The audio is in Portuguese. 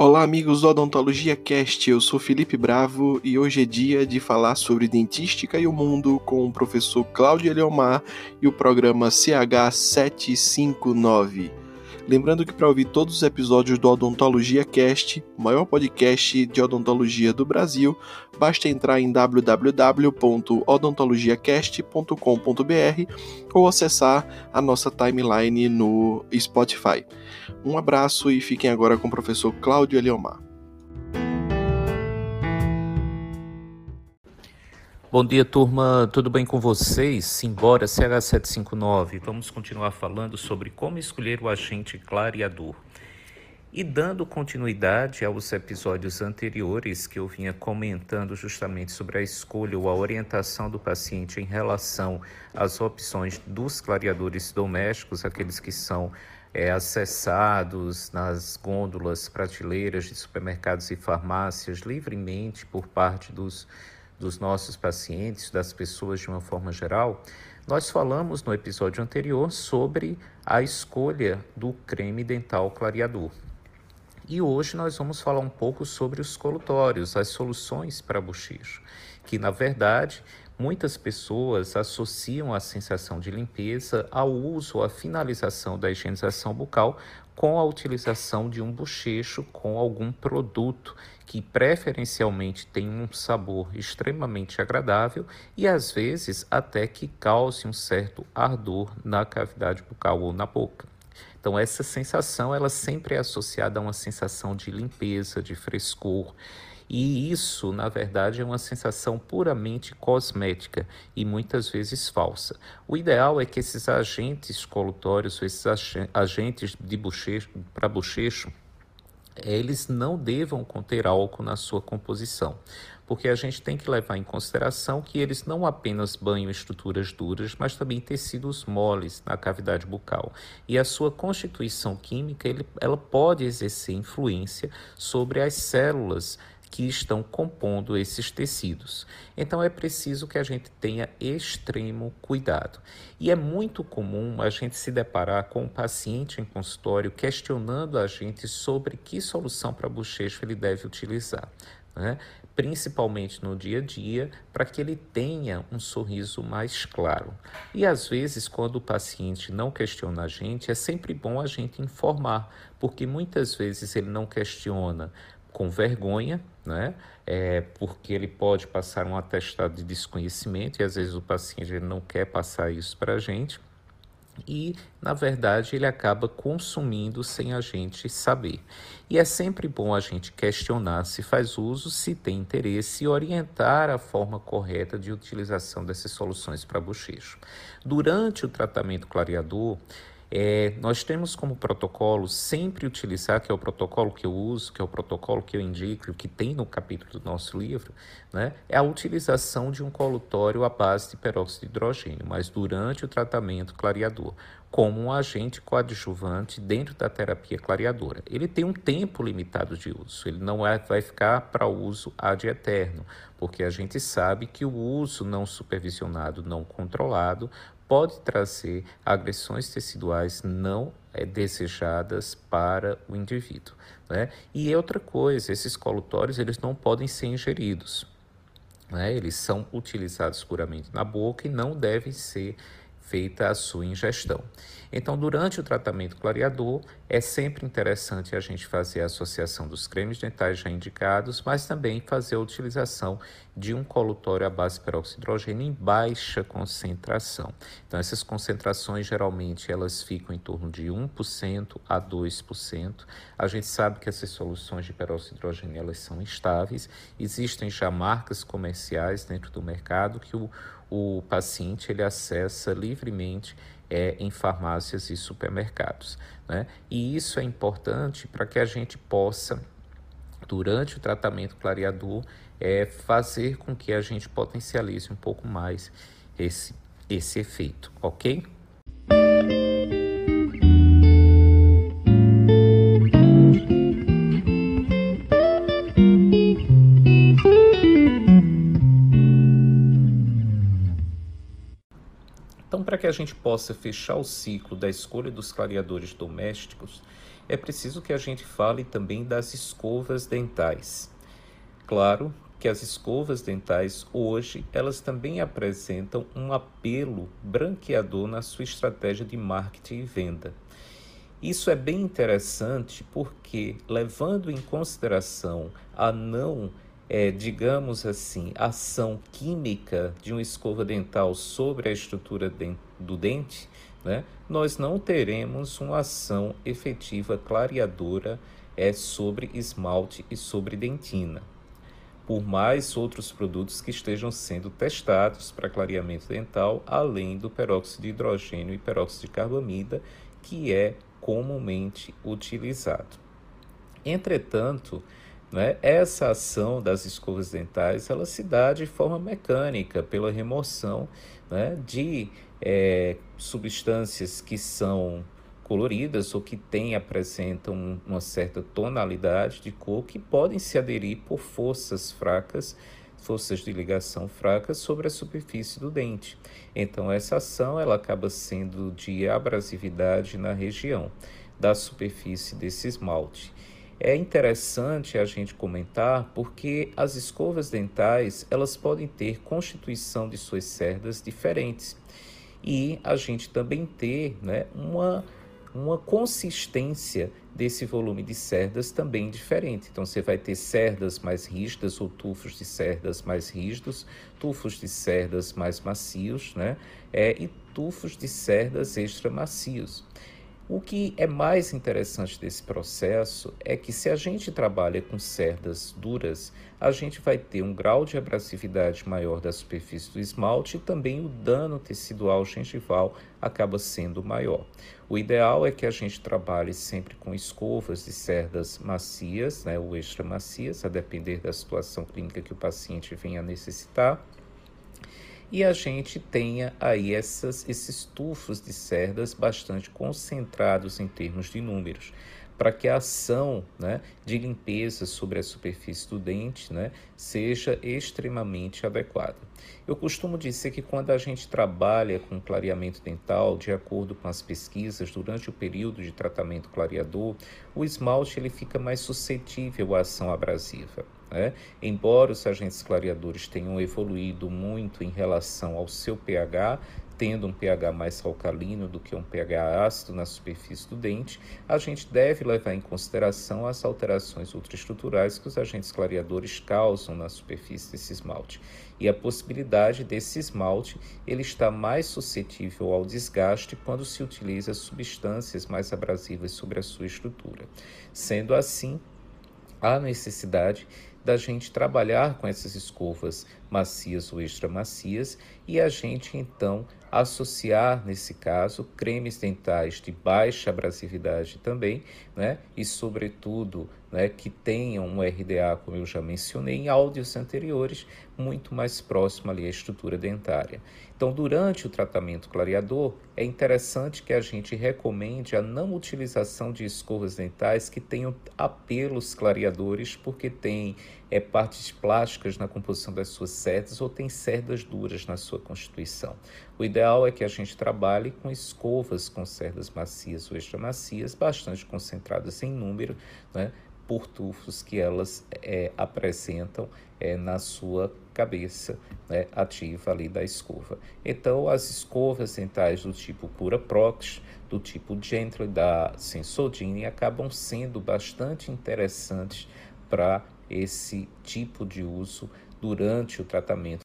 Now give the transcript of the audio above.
Olá, amigos do Odontologia Cast. Eu sou Felipe Bravo e hoje é dia de falar sobre dentística e o mundo com o professor Cláudio Eliomar e o programa CH759. Lembrando que para ouvir todos os episódios do Odontologia Cast, o maior podcast de odontologia do Brasil, basta entrar em www.odontologiacast.com.br ou acessar a nossa timeline no Spotify. Um abraço e fiquem agora com o professor Cláudio Eliomar. Bom dia, turma. Tudo bem com vocês? Simbora, CH759. Vamos continuar falando sobre como escolher o agente clareador. E dando continuidade aos episódios anteriores que eu vinha comentando justamente sobre a escolha ou a orientação do paciente em relação às opções dos clareadores domésticos, aqueles que são é, acessados nas gôndolas, prateleiras de supermercados e farmácias livremente por parte dos dos nossos pacientes, das pessoas de uma forma geral, nós falamos no episódio anterior sobre a escolha do creme dental clareador. E hoje nós vamos falar um pouco sobre os colutórios, as soluções para bochecho, que na verdade muitas pessoas associam a sensação de limpeza ao uso ou à finalização da higienização bucal com a utilização de um bochecho com algum produto que preferencialmente tem um sabor extremamente agradável e às vezes até que cause um certo ardor na cavidade bucal ou na boca. Então essa sensação ela sempre é associada a uma sensação de limpeza, de frescor, e isso, na verdade, é uma sensação puramente cosmética e muitas vezes falsa. O ideal é que esses agentes colutórios, esses agentes de para bochecho, eles não devam conter álcool na sua composição, porque a gente tem que levar em consideração que eles não apenas banham estruturas duras, mas também tecidos moles na cavidade bucal. E a sua constituição química, ele, ela pode exercer influência sobre as células que estão compondo esses tecidos. Então é preciso que a gente tenha extremo cuidado. E é muito comum a gente se deparar com um paciente em consultório questionando a gente sobre que solução para bochecho ele deve utilizar. Né? principalmente no dia a dia, para que ele tenha um sorriso mais claro. E às vezes, quando o paciente não questiona a gente, é sempre bom a gente informar, porque muitas vezes ele não questiona com vergonha, né? É, porque ele pode passar um atestado de desconhecimento e às vezes o paciente não quer passar isso para a gente e, na verdade, ele acaba consumindo sem a gente saber. E é sempre bom a gente questionar se faz uso, se tem interesse e orientar a forma correta de utilização dessas soluções para bochecho. Durante o tratamento clareador, é, nós temos como protocolo sempre utilizar, que é o protocolo que eu uso, que é o protocolo que eu indico, que tem no capítulo do nosso livro, né, é a utilização de um colutório à base de peróxido de hidrogênio, mas durante o tratamento clareador, como um agente coadjuvante dentro da terapia clareadora. Ele tem um tempo limitado de uso, ele não é, vai ficar para uso ad eterno, porque a gente sabe que o uso não supervisionado, não controlado, pode trazer agressões teciduais não é, desejadas para o indivíduo. Né? E outra coisa, esses colutórios eles não podem ser ingeridos. Né? Eles são utilizados puramente na boca e não devem ser feita a sua ingestão. Então, durante o tratamento clareador, é sempre interessante a gente fazer a associação dos cremes dentais já indicados, mas também fazer a utilização de um colutório à base de hidrogênio em baixa concentração. Então, essas concentrações geralmente elas ficam em torno de 1% a 2%. A gente sabe que essas soluções de hidrogênio elas são estáveis. Existem já marcas comerciais dentro do mercado que o o paciente ele acessa livremente é, em farmácias e supermercados. Né? E isso é importante para que a gente possa, durante o tratamento clareador, é, fazer com que a gente potencialize um pouco mais esse, esse efeito, ok? Para que a gente possa fechar o ciclo da escolha dos clareadores domésticos, é preciso que a gente fale também das escovas dentais. Claro que as escovas dentais hoje elas também apresentam um apelo branqueador na sua estratégia de marketing e venda. Isso é bem interessante porque, levando em consideração a não, é, digamos assim, ação química de uma escova dental sobre a estrutura do dente, né, nós não teremos uma ação efetiva clareadora é, sobre esmalte e sobre dentina por mais outros produtos que estejam sendo testados para clareamento dental, além do peróxido de hidrogênio e peróxido de carbamida, que é comumente utilizado. Entretanto, né, essa ação das escovas dentais ela se dá de forma mecânica pela remoção né, de é, substâncias que são coloridas ou que têm, apresentam uma certa tonalidade de cor que podem se aderir por forças fracas, forças de ligação fracas sobre a superfície do dente. Então essa ação ela acaba sendo de abrasividade na região da superfície desse esmalte. É interessante a gente comentar porque as escovas dentais elas podem ter constituição de suas cerdas diferentes e a gente também ter né, uma uma consistência desse volume de cerdas também diferente. Então você vai ter cerdas mais rígidas ou tufos de cerdas mais rígidos, tufos de cerdas mais macios, né? É, e tufos de cerdas extra macios. O que é mais interessante desse processo é que se a gente trabalha com cerdas duras, a gente vai ter um grau de abrasividade maior da superfície do esmalte e também o dano tecidual gengival acaba sendo maior. O ideal é que a gente trabalhe sempre com escovas de cerdas macias, né, ou extra macias, a depender da situação clínica que o paciente venha necessitar e a gente tenha aí essas, esses tufos de cerdas bastante concentrados em termos de números, para que a ação né, de limpeza sobre a superfície do dente né, seja extremamente adequada. Eu costumo dizer que quando a gente trabalha com clareamento dental, de acordo com as pesquisas, durante o período de tratamento clareador, o esmalte ele fica mais suscetível à ação abrasiva. Né? Embora os agentes clareadores tenham evoluído muito em relação ao seu pH, tendo um pH mais alcalino do que um pH ácido na superfície do dente, a gente deve levar em consideração as alterações ultraestruturais que os agentes clareadores causam na superfície desse esmalte e a possibilidade desse esmalte ele estar mais suscetível ao desgaste quando se utiliza substâncias mais abrasivas sobre a sua estrutura. Sendo assim, há necessidade da gente trabalhar com essas escovas macias ou extra macias e a gente então associar nesse caso cremes dentais de baixa abrasividade também, né? E sobretudo, né, que tenham um RDA, como eu já mencionei em áudios anteriores, muito mais próximo ali à estrutura dentária. Então, durante o tratamento clareador, é interessante que a gente recomende a não utilização de escovas dentais que tenham apelos clareadores, porque tem é, partes plásticas na composição das suas cerdas ou tem cerdas duras na sua constituição. O ideal é que a gente trabalhe com escovas com cerdas macias ou extra macias, bastante concentradas em número, né, por tufos que elas é, apresentam é, na sua cabeça né, ativa ali da escova. Então, as escovas dentais do tipo Pura Prox, do tipo Gentle da Sensodyne acabam sendo bastante interessantes para esse tipo de uso durante o tratamento